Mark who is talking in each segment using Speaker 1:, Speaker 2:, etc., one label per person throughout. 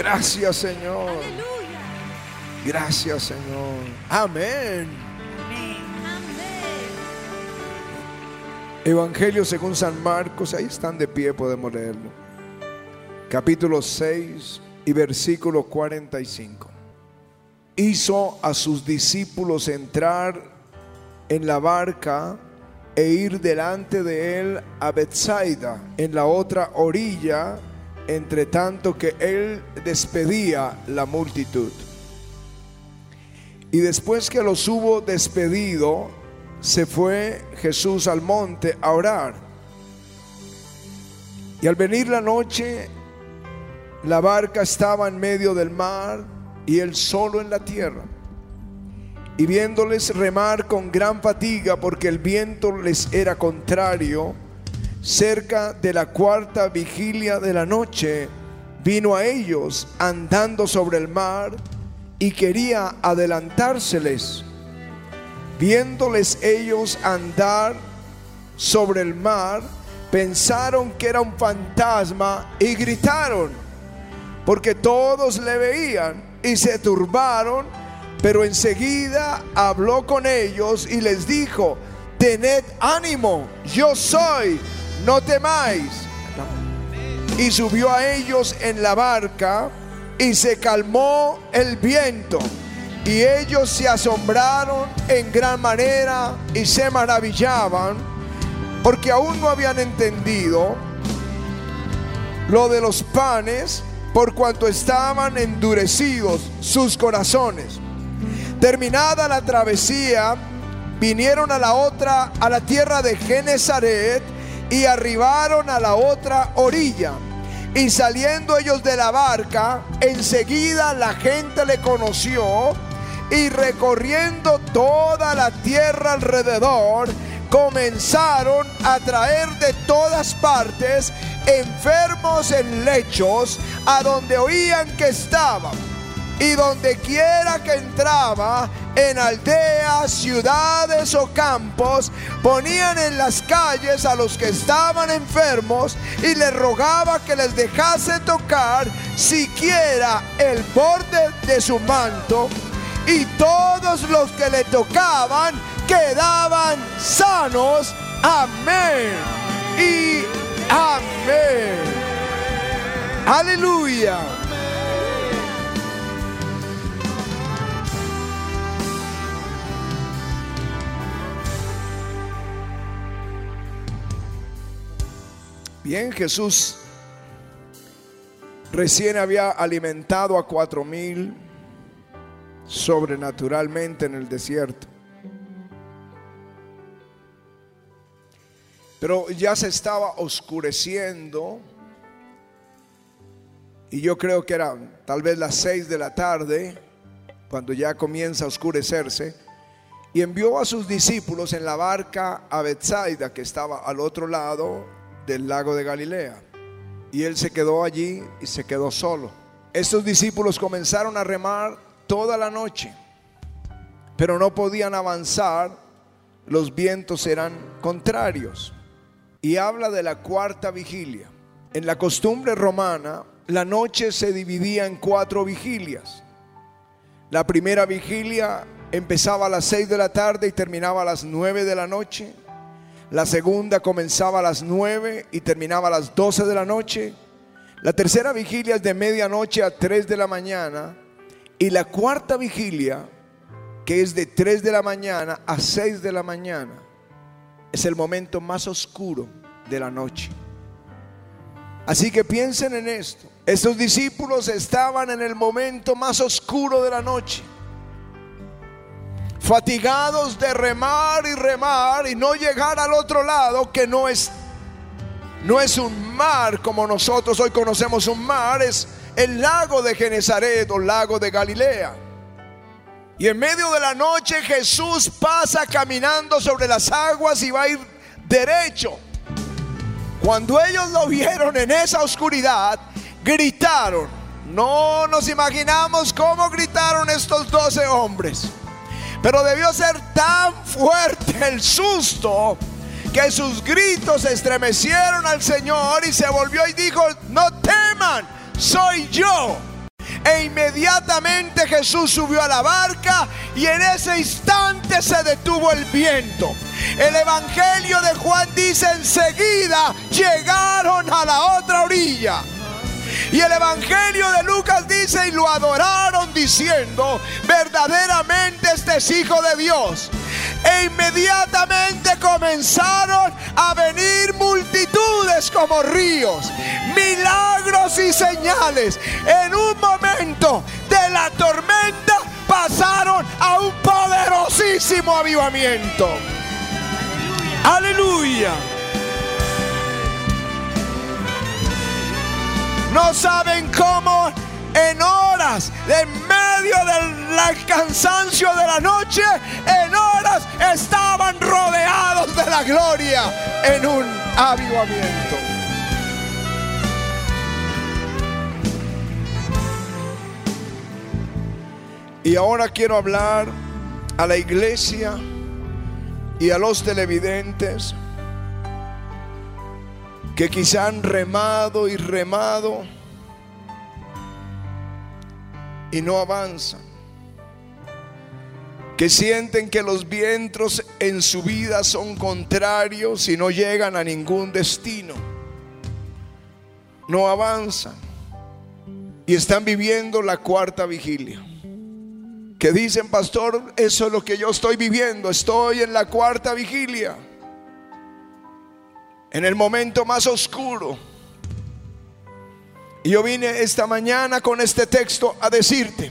Speaker 1: Gracias, Señor.
Speaker 2: Aleluya.
Speaker 1: Gracias, Señor. Amén.
Speaker 2: Amén.
Speaker 1: Evangelio según San Marcos, ahí están de pie, podemos leerlo. Capítulo 6 y versículo 45. Hizo a sus discípulos entrar en la barca e ir delante de él a Bethsaida, en la otra orilla, entre tanto que él despedía la multitud. Y después que los hubo despedido, se fue Jesús al monte a orar. Y al venir la noche, la barca estaba en medio del mar y él solo en la tierra. Y viéndoles remar con gran fatiga porque el viento les era contrario, cerca de la cuarta vigilia de la noche, vino a ellos andando sobre el mar y quería adelantárseles. Viéndoles ellos andar sobre el mar, pensaron que era un fantasma y gritaron, porque todos le veían y se turbaron, pero enseguida habló con ellos y les dijo, tened ánimo, yo soy, no temáis. Y subió a ellos en la barca y se calmó el viento. Y ellos se asombraron en gran manera y se maravillaban porque aún no habían entendido lo de los panes por cuanto estaban endurecidos sus corazones. Terminada la travesía, vinieron a la otra, a la tierra de Genezaret y arribaron a la otra orilla. Y saliendo ellos de la barca, enseguida la gente le conoció y recorriendo toda la tierra alrededor, comenzaron a traer de todas partes enfermos en lechos a donde oían que estaban. Y donde quiera que entraba, en aldeas, ciudades o campos, ponían en las calles a los que estaban enfermos y les rogaba que les dejase tocar siquiera el borde de su manto. Y todos los que le tocaban quedaban sanos. Amén. Y amén. Aleluya. Bien, Jesús recién había alimentado a cuatro mil sobrenaturalmente en el desierto. Pero ya se estaba oscureciendo y yo creo que eran tal vez las seis de la tarde cuando ya comienza a oscurecerse y envió a sus discípulos en la barca a Bethsaida que estaba al otro lado del lago de Galilea. Y él se quedó allí y se quedó solo. Estos discípulos comenzaron a remar toda la noche, pero no podían avanzar, los vientos eran contrarios. Y habla de la cuarta vigilia. En la costumbre romana, la noche se dividía en cuatro vigilias. La primera vigilia empezaba a las seis de la tarde y terminaba a las nueve de la noche. La segunda comenzaba a las nueve y terminaba a las doce de la noche. La tercera vigilia es de medianoche a tres de la mañana. Y la cuarta vigilia, que es de 3 de la mañana a 6 de la mañana, es el momento más oscuro de la noche. Así que piensen en esto. Estos discípulos estaban en el momento más oscuro de la noche. Fatigados de remar y remar y no llegar al otro lado que no es no es un mar como nosotros hoy conocemos un mar, es el lago de Genezaret o lago de Galilea. Y en medio de la noche Jesús pasa caminando sobre las aguas y va a ir derecho. Cuando ellos lo vieron en esa oscuridad, gritaron. No nos imaginamos cómo gritaron estos doce hombres. Pero debió ser tan fuerte el susto que sus gritos estremecieron al Señor y se volvió y dijo, no teman, soy yo. E inmediatamente Jesús subió a la barca y en ese instante se detuvo el viento. El Evangelio de Juan dice enseguida llegaron a la otra orilla. Y el Evangelio de Lucas dice, y lo adoraron diciendo, verdaderamente este es Hijo de Dios. E inmediatamente comenzaron a venir multitudes como ríos, milagros y señales. En un momento de la tormenta pasaron a un poderosísimo avivamiento. Aleluya. No saben cómo en horas, en medio del cansancio de la noche, en horas estaban rodeados de la gloria en un avivamiento. Y ahora quiero hablar a la iglesia y a los televidentes que quizá han remado y remado y no avanzan. Que sienten que los vientos en su vida son contrarios y no llegan a ningún destino. No avanzan. Y están viviendo la cuarta vigilia. Que dicen, pastor, eso es lo que yo estoy viviendo. Estoy en la cuarta vigilia en el momento más oscuro. Y yo vine esta mañana con este texto a decirte,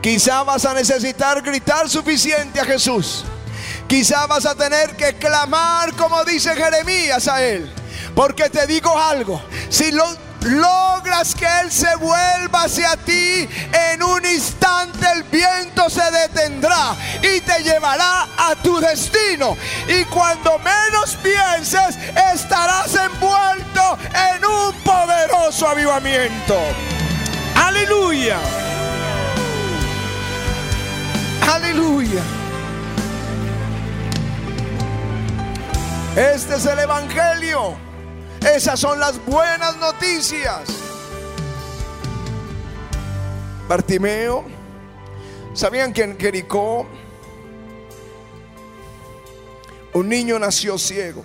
Speaker 1: quizá vas a necesitar gritar suficiente a Jesús. Quizá vas a tener que clamar como dice Jeremías a él. Porque te digo algo, si lo, logras que Él se vuelva hacia ti, en un instante el viento se detendrá y te llevará a tu destino. Y cuando menos pienses, estarás envuelto en un poderoso avivamiento. Aleluya. Aleluya. Este es el Evangelio. Esas son las buenas noticias. Bartimeo, ¿sabían que en Jericó un niño nació ciego?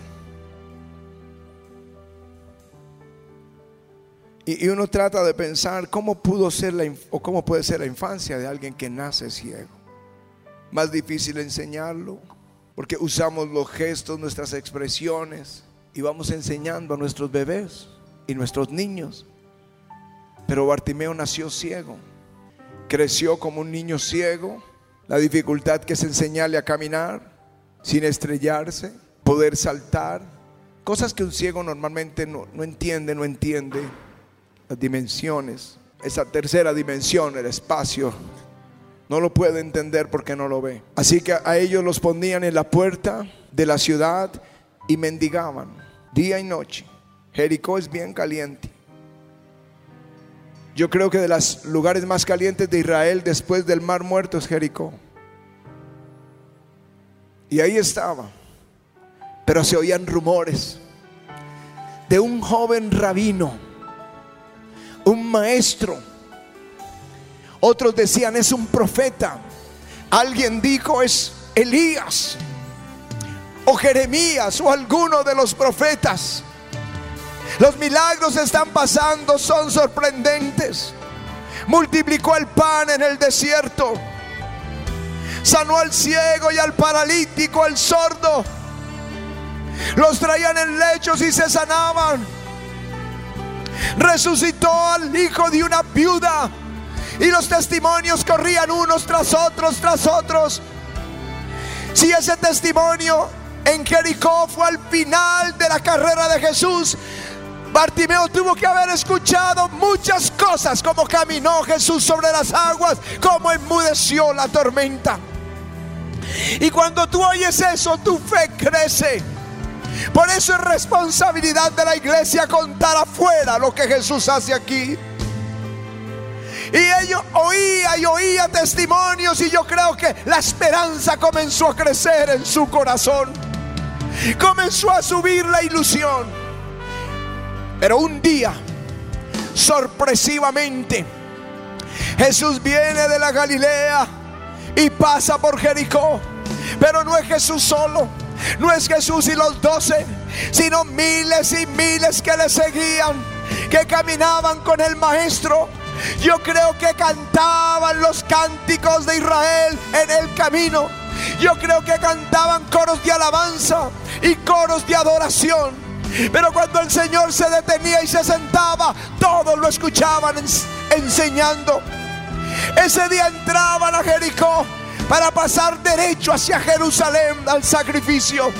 Speaker 1: Y, uno trata de pensar cómo pudo ser la, o cómo puede ser la infancia de alguien que nace ciego. Más difícil enseñarlo, porque usamos los gestos, nuestras expresiones y vamos enseñando a nuestros bebés y nuestros niños. Pero Bartimeo nació ciego, creció como un niño ciego, la dificultad que es enseñarle a caminar sin estrellarse, poder saltar, cosas que un ciego normalmente no, no entiende, no entiende, las dimensiones, esa tercera dimensión, el espacio, no lo puede entender porque no lo ve. Así que a ellos los ponían en la puerta de la ciudad y mendigaban día y noche. Jericó es bien caliente. Yo creo que de los lugares más calientes de Israel después del mar muerto es Jericó. Y ahí estaba. Pero se oían rumores de un joven rabino, un maestro. Otros decían es un profeta. Alguien dijo es Elías o Jeremías o alguno de los profetas. Los milagros están pasando, son sorprendentes. Multiplicó el pan en el desierto. Sanó al ciego y al paralítico, al sordo. Los traían en lechos y se sanaban. Resucitó al hijo de una viuda. Y los testimonios corrían unos tras otros, tras otros. Si ese testimonio en Jericó fue al final de la carrera de Jesús. Bartimeo tuvo que haber escuchado muchas cosas, como caminó Jesús sobre las aguas, como enmudeció la tormenta. Y cuando tú oyes eso, tu fe crece. Por eso es responsabilidad de la iglesia contar afuera lo que Jesús hace aquí. Y ellos oía y oía testimonios y yo creo que la esperanza comenzó a crecer en su corazón comenzó a subir la ilusión. Pero un día, sorpresivamente, Jesús viene de la Galilea y pasa por Jericó. Pero no es Jesús solo, no es Jesús y los doce, sino miles y miles que le seguían, que caminaban con el Maestro. Yo creo que cantaban los cánticos de Israel en el camino. Yo creo que cantaban coros de alabanza y coros de adoración. Pero cuando el Señor se detenía y se sentaba, todos lo escuchaban enseñando. Ese día entraban a Jericó para pasar derecho hacia Jerusalén al sacrificio.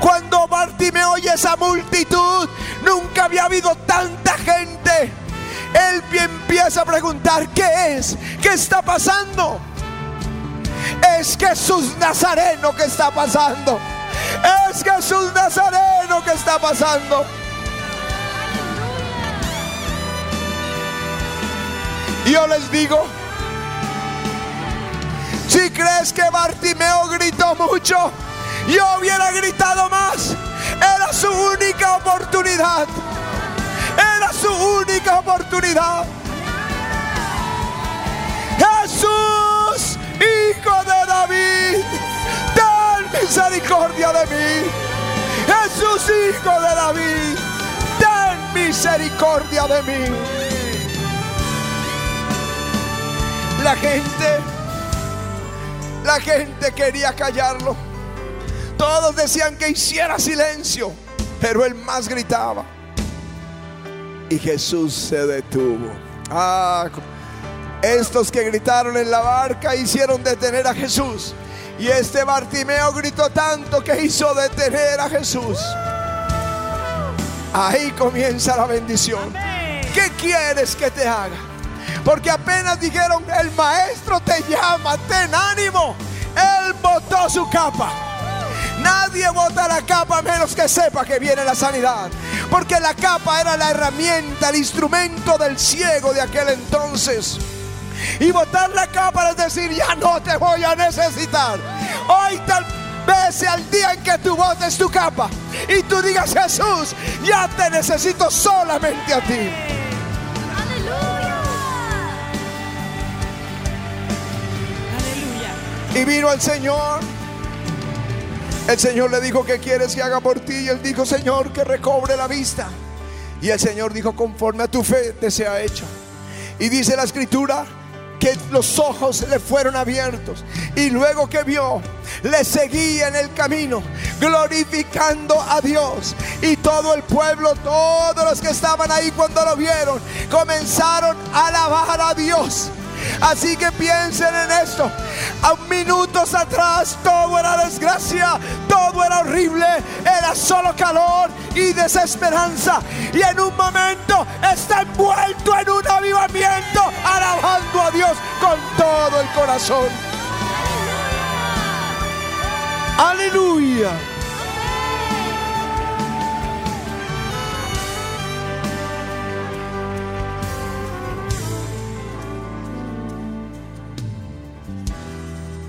Speaker 1: Cuando Bartimeo oye esa multitud, nunca había habido tanta gente. Él empieza a preguntar, ¿qué es? ¿Qué está pasando? Es Jesús Nazareno que está pasando. Es Jesús Nazareno que está pasando. Yo les digo, si crees que Bartimeo gritó mucho, yo hubiera gritado más. Era su única oportunidad. Era su única oportunidad. Misericordia de mí. Jesús, hijo de David, ten misericordia de mí. La gente, la gente quería callarlo. Todos decían que hiciera silencio, pero él más gritaba. Y Jesús se detuvo. Ah, estos que gritaron en la barca hicieron detener a Jesús. Y este Bartimeo gritó tanto que hizo detener a Jesús. Ahí comienza la bendición. ¿Qué quieres que te haga? Porque apenas dijeron, el maestro te llama, ten ánimo. Él botó su capa. Nadie bota la capa menos que sepa que viene la sanidad. Porque la capa era la herramienta, el instrumento del ciego de aquel entonces. Y botar la capa es decir, ya no te voy a necesitar. Hoy tal vez sea el día en que tú botes tu capa y tú digas, Jesús, ya te necesito solamente a ti. Y vino el Señor. El Señor le dijo, ¿qué quieres que haga por ti? Y él dijo, Señor, que recobre la vista. Y el Señor dijo, conforme a tu fe te sea hecho. Y dice la escritura que los ojos le fueron abiertos. Y luego que vio, le seguía en el camino, glorificando a Dios. Y todo el pueblo, todos los que estaban ahí cuando lo vieron, comenzaron a alabar a Dios. Así que piensen en esto. A minutos atrás todo era desgracia, todo era horrible, era solo calor y desesperanza. Y en un momento está envuelto en un avivamiento, alabando a Dios con todo el corazón. Aleluya.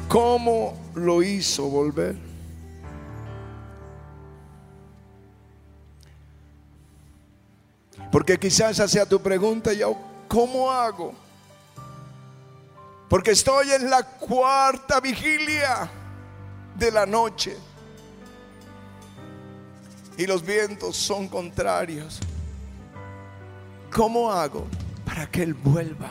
Speaker 1: ¿Cómo lo hizo volver? Porque quizás esa sea tu pregunta, yo, ¿cómo hago? Porque estoy en la cuarta vigilia de la noche y los vientos son contrarios. ¿Cómo hago para que Él vuelva?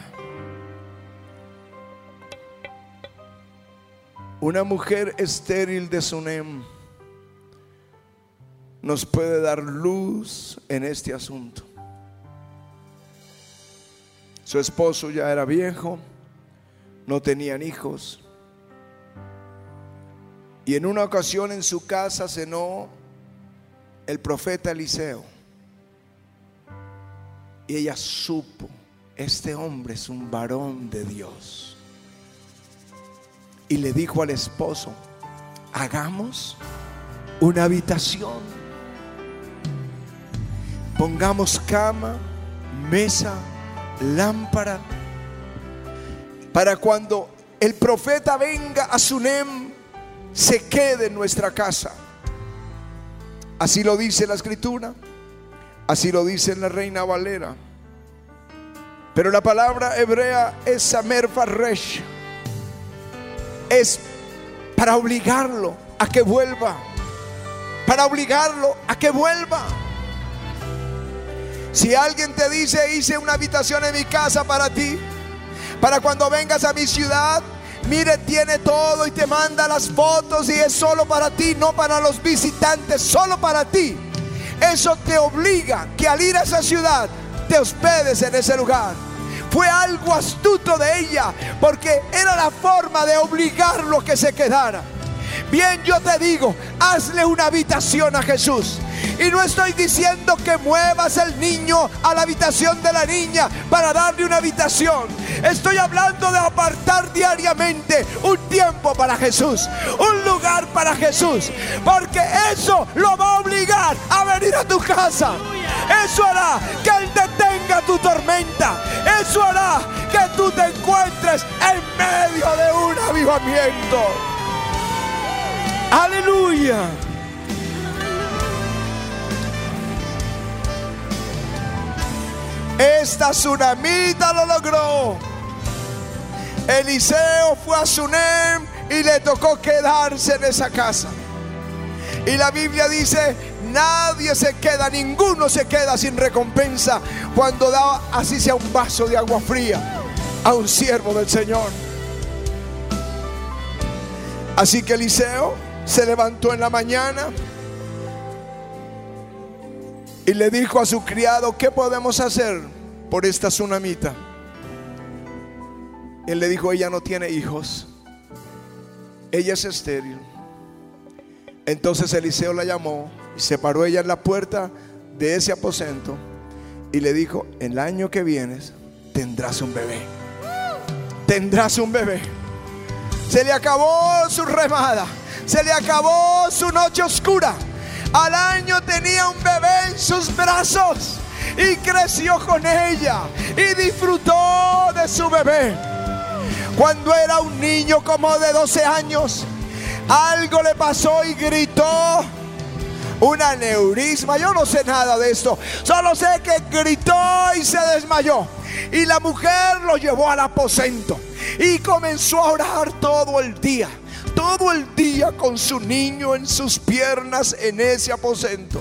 Speaker 1: Una mujer estéril de Sunem nos puede dar luz en este asunto. Su esposo ya era viejo, no tenían hijos. Y en una ocasión en su casa cenó el profeta Eliseo. Y ella supo, este hombre es un varón de Dios y le dijo al esposo, hagamos una habitación, pongamos cama, mesa, lámpara, para cuando el profeta venga a Sunem, se quede en nuestra casa. Así lo dice la escritura, así lo dice la reina Valera. Pero la palabra hebrea es Samer Farresh. Es para obligarlo a que vuelva. Para obligarlo a que vuelva. Si alguien te dice, hice una habitación en mi casa para ti, para cuando vengas a mi ciudad, mire, tiene todo y te manda las fotos y es solo para ti, no para los visitantes, solo para ti. Eso te obliga que al ir a esa ciudad te hospedes en ese lugar. Fue algo astuto de ella, porque era la forma de obligarlo a que se quedara. Bien, yo te digo, hazle una habitación a Jesús. Y no estoy diciendo que muevas el niño a la habitación de la niña para darle una habitación. Estoy hablando de apartar diariamente un tiempo para Jesús, un lugar para Jesús. Porque eso lo va a obligar a venir a tu casa. Eso hará que Él tu tormenta. Eso hará que tú te encuentres en medio de un avivamiento. Aleluya. Esta tsunamita lo logró. Eliseo fue a Sunem y le tocó quedarse en esa casa. Y la Biblia dice, nadie se queda, ninguno se queda sin recompensa cuando da así sea un vaso de agua fría a un siervo del Señor. Así que Eliseo se levantó en la mañana y le dijo a su criado, ¿qué podemos hacer por esta tsunamita? Él le dijo, ella no tiene hijos, ella es estéril. Entonces Eliseo la llamó y se paró ella en la puerta de ese aposento y le dijo, el año que vienes tendrás un bebé. Tendrás un bebé. Se le acabó su remada, se le acabó su noche oscura. Al año tenía un bebé en sus brazos y creció con ella y disfrutó de su bebé. Cuando era un niño como de 12 años, algo le pasó y gritó. Un aneurisma, yo no sé nada de esto, solo sé que gritó y se desmayó. Y la mujer lo llevó al aposento y comenzó a orar todo el día, todo el día con su niño en sus piernas en ese aposento.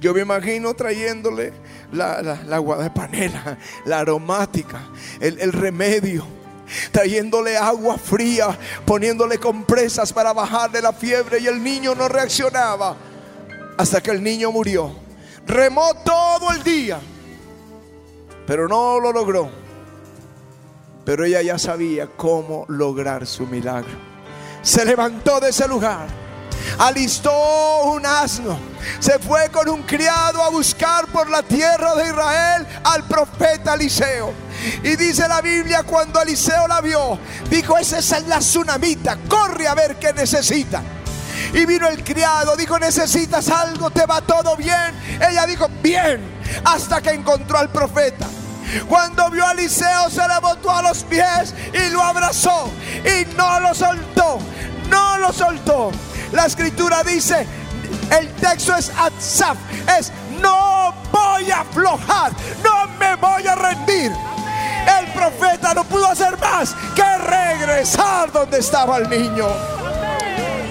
Speaker 1: Yo me imagino trayéndole la, agua de panela, la aromática, el, el remedio trayéndole agua fría, poniéndole compresas para bajarle la fiebre y el niño no reaccionaba hasta que el niño murió. Remó todo el día, pero no lo logró. Pero ella ya sabía cómo lograr su milagro. Se levantó de ese lugar, alistó un asno, se fue con un criado a buscar por la tierra de Israel al profeta Eliseo. Y dice la Biblia, cuando Eliseo la vio, dijo, esa es la tsunamita, corre a ver qué necesita. Y vino el criado, dijo, necesitas algo, te va todo bien. Ella dijo, bien, hasta que encontró al profeta. Cuando vio a Eliseo se le botó a los pies y lo abrazó y no lo soltó, no lo soltó. La escritura dice, el texto es Atzaf, es no voy a aflojar, no me voy a rendir. No pudo hacer más que regresar donde estaba el niño.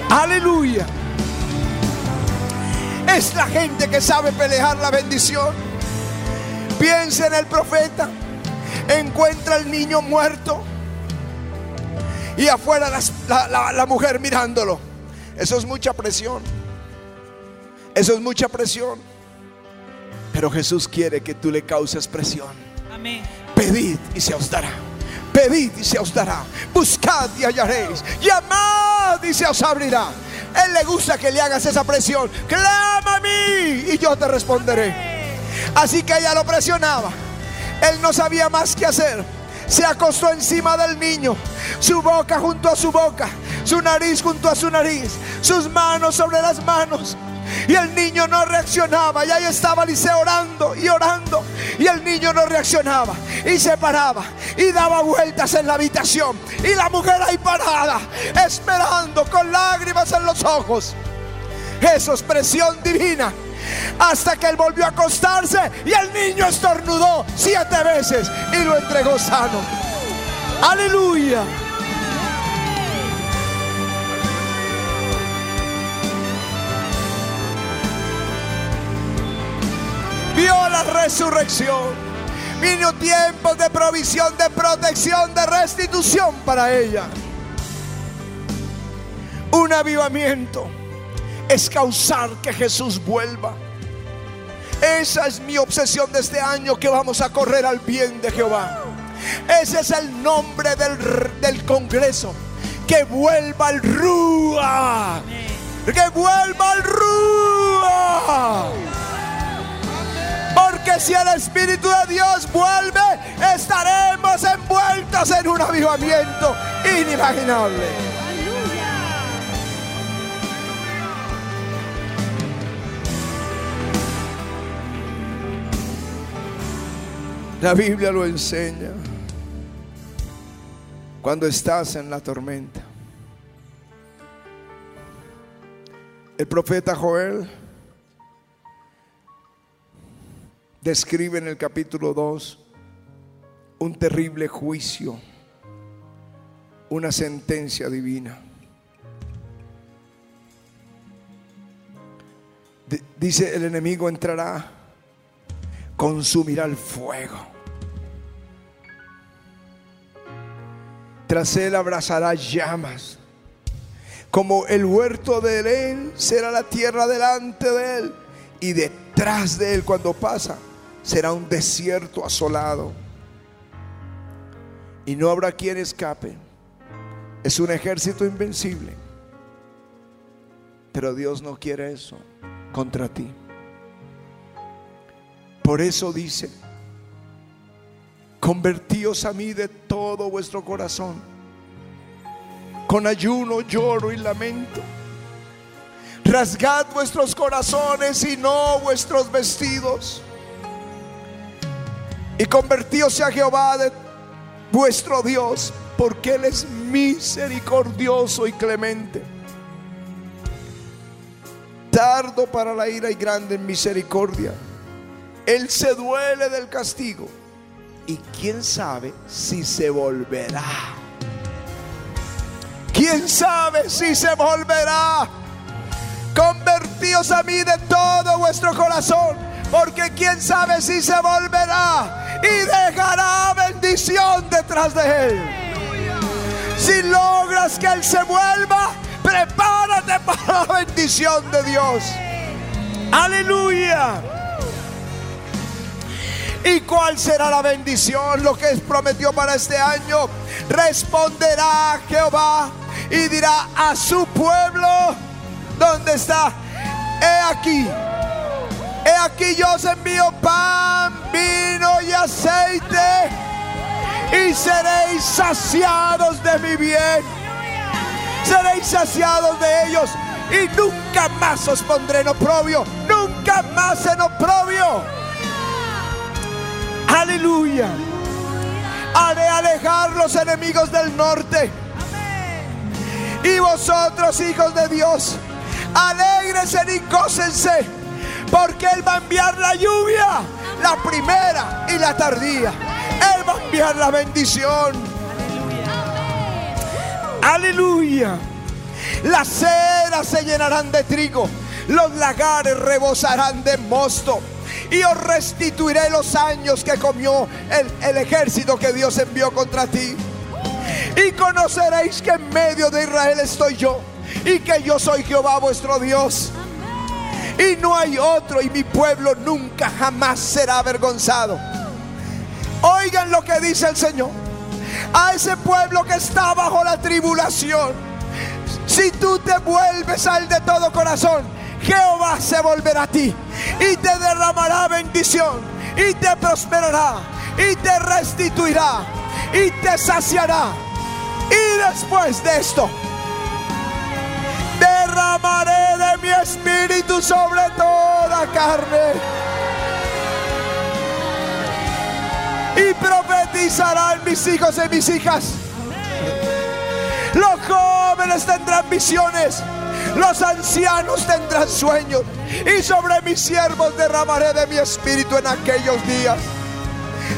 Speaker 1: Aleluya. Es la gente que sabe pelear la bendición. Piensa en el profeta. Encuentra al niño muerto. Y afuera la, la, mujer mirándolo. Eso es mucha presión. Eso es mucha presión. Pero Jesús quiere que tú le causes presión. Amén. Pedid y se os dará. Pedid y se os dará. Buscad y hallaréis. Llamad y se os abrirá. Él le gusta que le hagas esa presión. Clama a mí y yo te responderé. Así que ella lo presionaba. Él no sabía más que hacer. Se acostó encima del niño, su boca junto a su boca, su nariz junto a su nariz, sus manos sobre las manos. Y el niño no reaccionaba. Y ahí estaba Eliseo orando y orando. Y el niño no reaccionaba. Y se paraba. Y daba vueltas en la habitación. Y la mujer ahí parada. Esperando con lágrimas en los ojos. Eso es presión divina hasta que él volvió a acostarse y el niño estornudó siete veces y lo entregó sano. Aleluya. Vio la resurrección. Vino tiempos de provisión, de protección, de restitución para ella. Un avivamiento es causar que Jesús vuelva. Esa es mi obsesión de este año que vamos a correr al bien de Jehová. Ese es el nombre del, Congreso. Que vuelva el Rúa. Que vuelva el Rúa. Porque si el Espíritu de Dios vuelve, estaremos envueltos en un avivamiento inimaginable. La Biblia lo enseña. Cuando estás en la tormenta. El profeta Joel describe en el capítulo 2 un terrible juicio, una sentencia divina. Dice, el enemigo entrará, consumirá el fuego Tras él abrazará llamas. Como el huerto de él será la tierra delante de él. Y detrás de él cuando pasa será un desierto asolado. Y no habrá quien escape. Es un ejército invencible. Pero Dios no quiere eso contra ti. Por eso dice, Convertíos a mí de todo vuestro corazón, con ayuno, lloro y lamento. Rasgad vuestros corazones y no vuestros vestidos. Y convertíos a Jehová de vuestro Dios, porque Él es misericordioso y clemente. Tardo para la ira y grande en misericordia. Él se duele del castigo y quién sabe si se volverá. ¿Quién sabe si se volverá? Convertíos a mí de todo vuestro corazón, porque quién sabe si se volverá y dejará bendición detrás de él. Si logras que él se vuelva, prepárate para la bendición de Dios. Aleluya. ¿Y cuál será la bendición? Lo que prometió para este año. Responderá Jehová y dirá a su pueblo, ¿dónde está? He aquí. Aquí yo os envío pan, vino y aceite. Y seréis saciados de mi bien. Seréis saciados de ellos. Y nunca más os pondré en oprobio. Nunca más en oprobio. Aleluya. Haré alejar los enemigos del norte. Y vosotros, hijos de Dios, alegres y gócense, porque Él va a enviar la lluvia, la primera y la tardía. Él va a enviar la bendición. Aleluya. Las ceras se llenarán de trigo, los lagares rebosarán de mosto y os restituiré los años que comió el, ejército que Dios envió contra ti. Y conoceréis que en medio de Israel estoy yo y que yo soy Jehová vuestro Dios. Y no hay otro y mi pueblo nunca jamás será avergonzado. Oigan lo que dice el Señor. A ese pueblo que está bajo la tribulación. Si tú te vuelves al de todo corazón, Jehová se volverá a ti y te derramará bendición y te prosperará y te restituirá y te saciará. Y después de esto, derramaré de mi espíritu sobre toda carne. Y profetizarán mis hijos y mis hijas. Los jóvenes tendrán visiones Los ancianos tendrán sueños y sobre mis siervos derramaré de mi espíritu en aquellos días.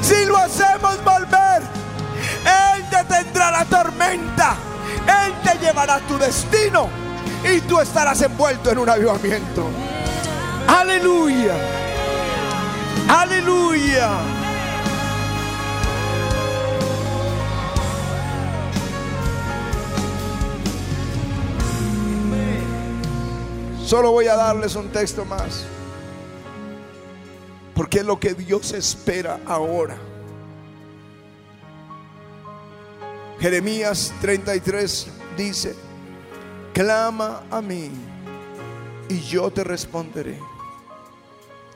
Speaker 1: Si lo hacemos volver, Él detendrá la tormenta. Él te llevará a tu destino y tú estarás envuelto en un avivamiento. Aleluya. Aleluya. Solo voy a darles un texto más. Porque es lo que Dios espera ahora. Jeremías 33 dice, clama a mí y yo te responderé.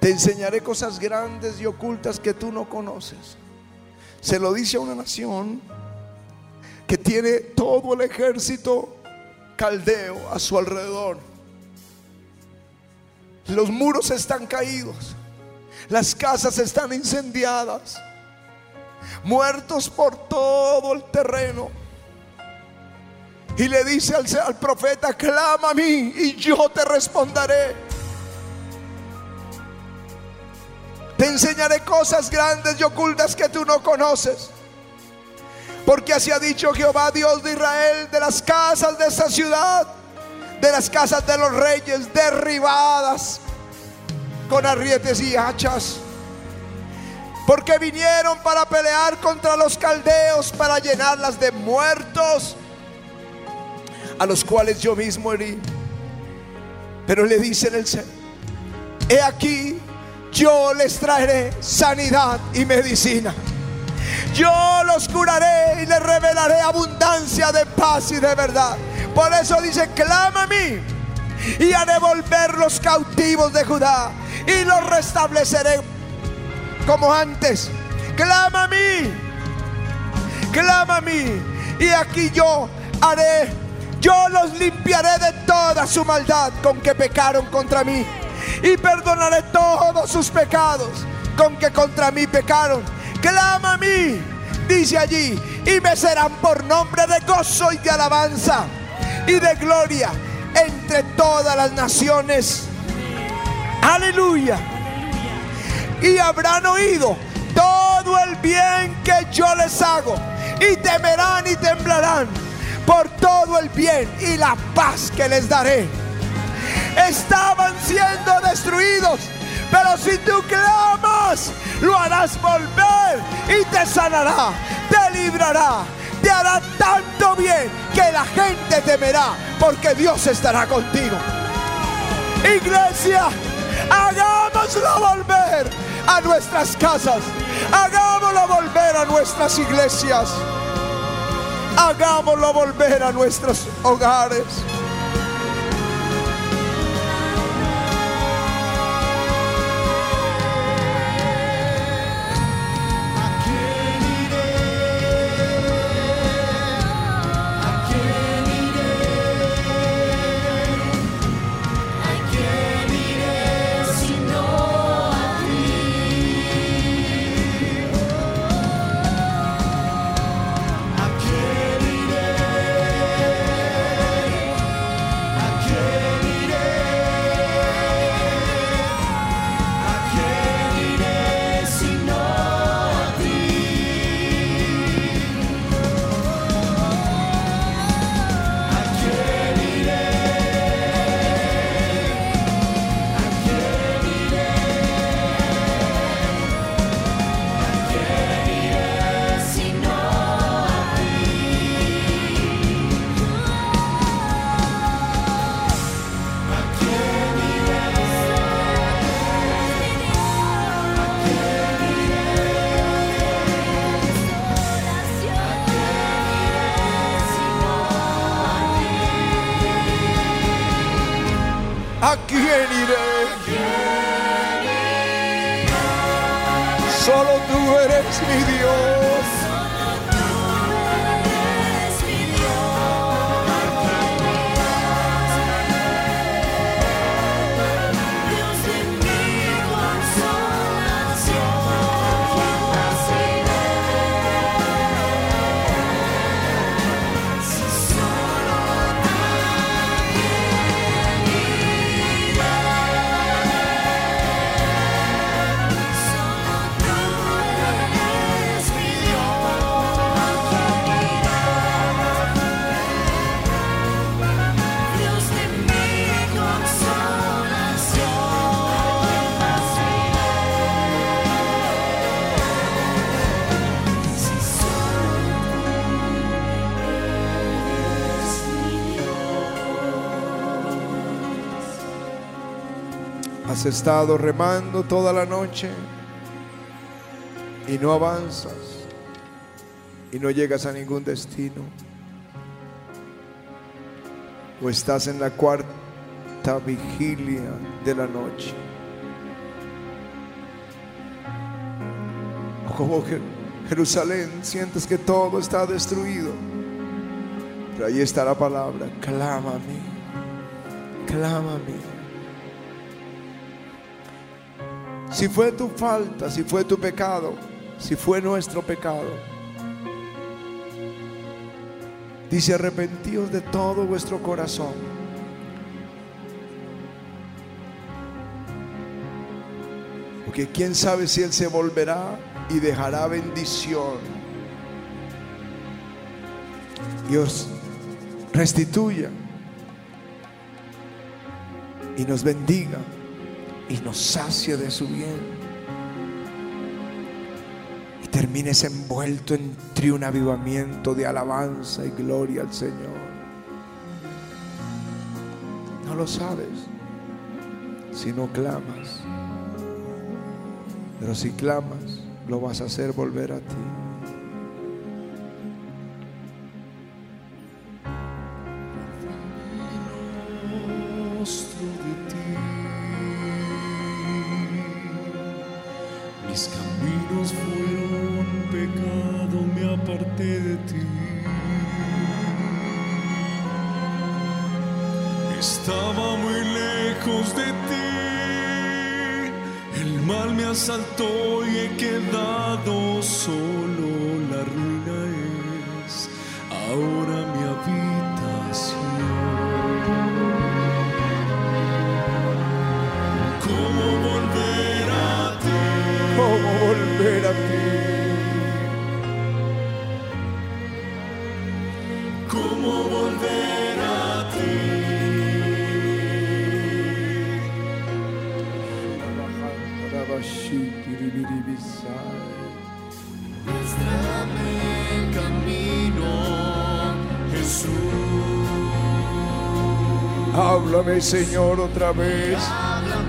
Speaker 1: Te enseñaré cosas grandes y ocultas que tú no conoces. Se lo dice a una nación que tiene todo el ejército caldeo a su alrededor. Los muros están caídos. Las casas están incendiadas. Muertos por todo el terreno. Y le dice al, profeta, clama a mí y yo te responderé. Te enseñaré cosas grandes y ocultas que tú no conoces. Porque así ha dicho Jehová Dios de Israel de las casas de esta ciudad de las casas de los reyes derribadas con arrietes y hachas. Porque vinieron para pelear contra los caldeos, para llenarlas de muertos, a los cuales yo mismo herí. Pero le dice el Señor, he aquí, yo les traeré sanidad y medicina. Yo los curaré y les revelaré abundancia de paz y de verdad. Por eso dice, clama a mí y haré volver los cautivos de Judá y los restableceré como antes. Clama a mí, clama a mí y aquí yo haré, yo los limpiaré de toda su maldad con que pecaron contra mí y perdonaré todos sus pecados con que contra mí pecaron. Clama a mí, dice allí, y me serán por nombre de gozo y de alabanza y de gloria entre todas las naciones. Aleluya. Y habrán oído todo el bien que yo les hago. Y temerán y temblarán por todo el bien y la paz que les daré. Estaban siendo destruidos. Pero si tú clamas, lo harás volver y te sanará, te librará te hará tanto bien que la gente temerá porque Dios estará contigo. Iglesia, hagámoslo volver a nuestras casas, hagámoslo volver a nuestras iglesias, hagámoslo volver a nuestros hogares. Has estado remando toda la noche y no avanzas y no llegas a ningún destino. O estás en la cuarta vigilia de la noche. O como Jerusalén sientes que todo está destruido. Pero ahí está la palabra, a mí. Si fue tu falta, si fue tu pecado, si fue nuestro pecado. Dice, arrepentíos de todo vuestro corazón. Porque quién sabe si Él se volverá y dejará bendición. Dios restituya y nos bendiga y nos sacie de su bien. Y termines envuelto entre un avivamiento de alabanza y gloria al Señor. No lo sabes si no clamas. Pero si clamas, lo vas a hacer volver a ti. Háblame, Señor, otra vez.
Speaker 2: Háblame,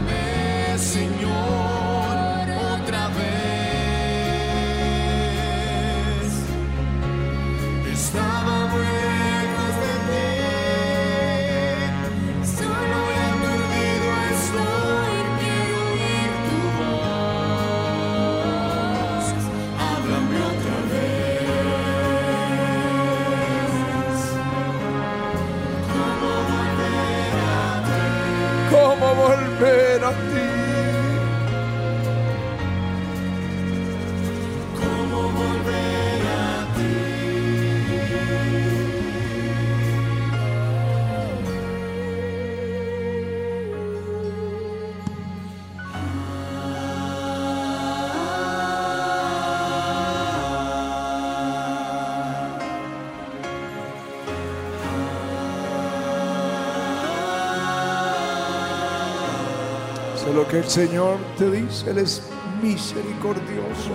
Speaker 1: Lo que el Señor te dice, Él es misericordioso.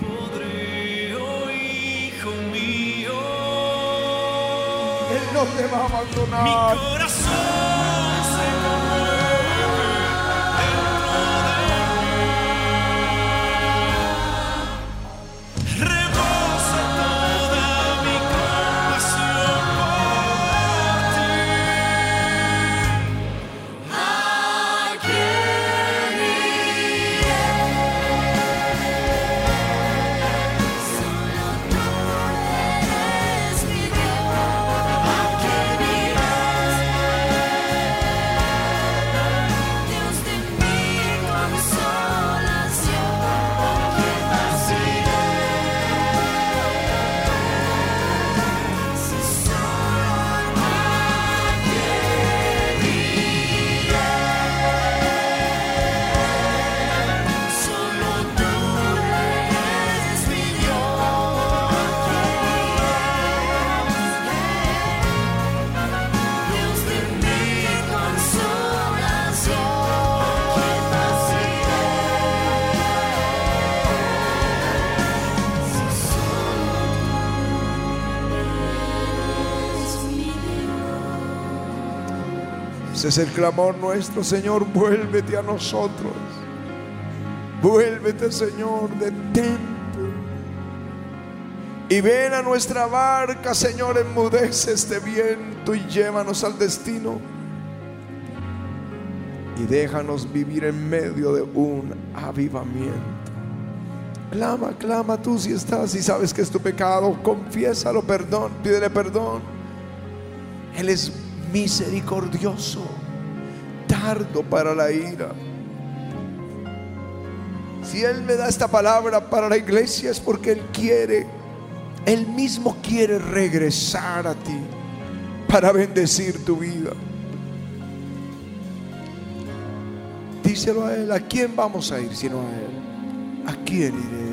Speaker 2: Podré, oh hijo mío,
Speaker 1: Él no te va a
Speaker 2: mi
Speaker 1: abandonar.
Speaker 3: Es el clamor nuestro, Señor, vuélvete a nosotros. Vuélvete, Señor, detente. Y ven a nuestra barca, Señor, enmudece este viento y llévanos al destino. Y déjanos vivir en medio de un avivamiento. Clama, clama tú si estás y sabes que es tu pecado, confiésalo, perdón, pídele perdón. Él es misericordioso, tardo para la ira. Si Él me da esta palabra para la iglesia es porque Él quiere, Él mismo quiere regresar a ti para bendecir tu vida. Díselo a Él, ¿a quién vamos a ir sino a Él? ¿A quién iré?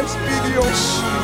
Speaker 3: Tú eres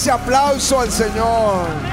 Speaker 3: ese aplauso al Señor.